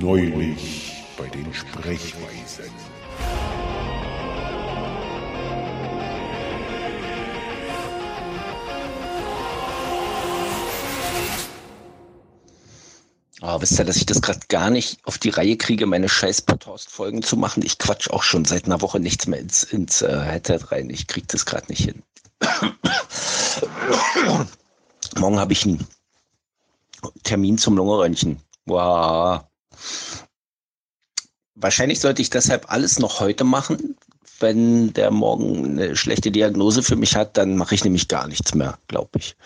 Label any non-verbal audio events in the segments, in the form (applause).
Neulich bei den Sprechweisen. Oh, wisst ihr, dass ich das gerade gar nicht auf die Reihe kriege, meine scheiß Podcast-Folgen zu machen? Ich quatsch auch schon seit einer Woche nichts mehr ins, ins äh, Headset rein. Ich krieg das gerade nicht hin. (coughs) Morgen habe ich einen Termin zum Lungenröntgen. Wow. Wahrscheinlich sollte ich deshalb alles noch heute machen. Wenn der morgen eine schlechte Diagnose für mich hat, dann mache ich nämlich gar nichts mehr, glaube ich.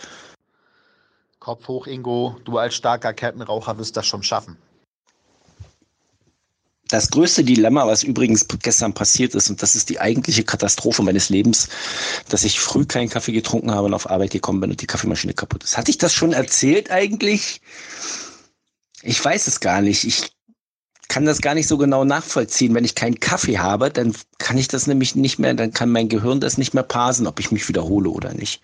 Kopf hoch, Ingo. Du als starker Kettenraucher wirst das schon schaffen. Das größte Dilemma, was übrigens gestern passiert ist, und das ist die eigentliche Katastrophe meines Lebens, dass ich früh keinen Kaffee getrunken habe und auf Arbeit gekommen bin und die Kaffeemaschine kaputt ist. Hatte ich das schon erzählt eigentlich? Ich weiß es gar nicht. Ich kann das gar nicht so genau nachvollziehen. Wenn ich keinen Kaffee habe, dann kann ich das nämlich nicht mehr, dann kann mein Gehirn das nicht mehr parsen, ob ich mich wiederhole oder nicht.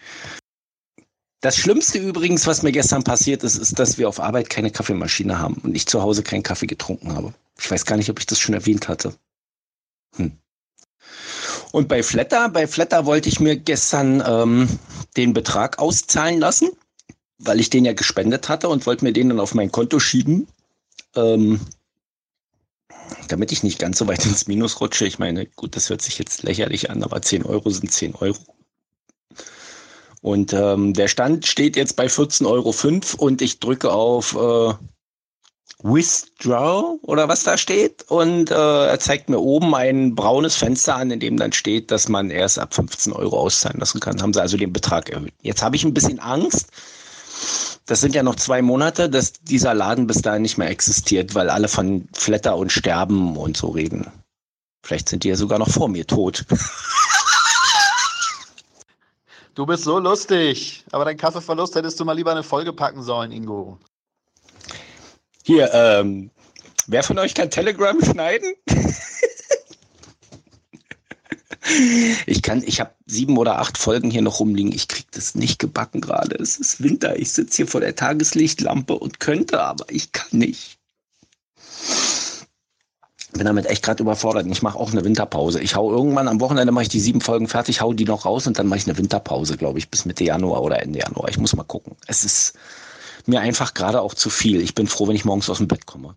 Das Schlimmste übrigens, was mir gestern passiert ist, ist, dass wir auf Arbeit keine Kaffeemaschine haben und ich zu Hause keinen Kaffee getrunken habe. Ich weiß gar nicht, ob ich das schon erwähnt hatte. Hm. Und bei Flatter, bei Flatter wollte ich mir gestern ähm, den Betrag auszahlen lassen, weil ich den ja gespendet hatte und wollte mir den dann auf mein Konto schieben, ähm, damit ich nicht ganz so weit ins Minus rutsche. Ich meine, gut, das hört sich jetzt lächerlich an, aber 10 Euro sind 10 Euro. Und ähm, der Stand steht jetzt bei 14,05 Euro und ich drücke auf äh, Withdraw oder was da steht. Und äh, er zeigt mir oben ein braunes Fenster an, in dem dann steht, dass man erst ab 15 Euro auszahlen lassen kann. Haben sie also den Betrag erhöht. Jetzt habe ich ein bisschen Angst. Das sind ja noch zwei Monate, dass dieser Laden bis dahin nicht mehr existiert, weil alle von Flatter und Sterben und so reden. Vielleicht sind die ja sogar noch vor mir tot. (laughs) Du bist so lustig. Aber dein Kaffeeverlust hättest du mal lieber eine Folge packen sollen, Ingo. Hier, ähm, wer von euch kann Telegram schneiden? (laughs) ich kann, ich habe sieben oder acht Folgen hier noch rumliegen. Ich krieg das nicht gebacken gerade. Es ist Winter. Ich sitze hier vor der Tageslichtlampe und könnte, aber ich kann nicht bin damit echt gerade überfordert. Ich mache auch eine Winterpause. Ich hau irgendwann am Wochenende mache ich die sieben Folgen fertig, hau die noch raus und dann mache ich eine Winterpause, glaube ich, bis Mitte Januar oder Ende Januar. Ich muss mal gucken. Es ist mir einfach gerade auch zu viel. Ich bin froh, wenn ich morgens aus dem Bett komme.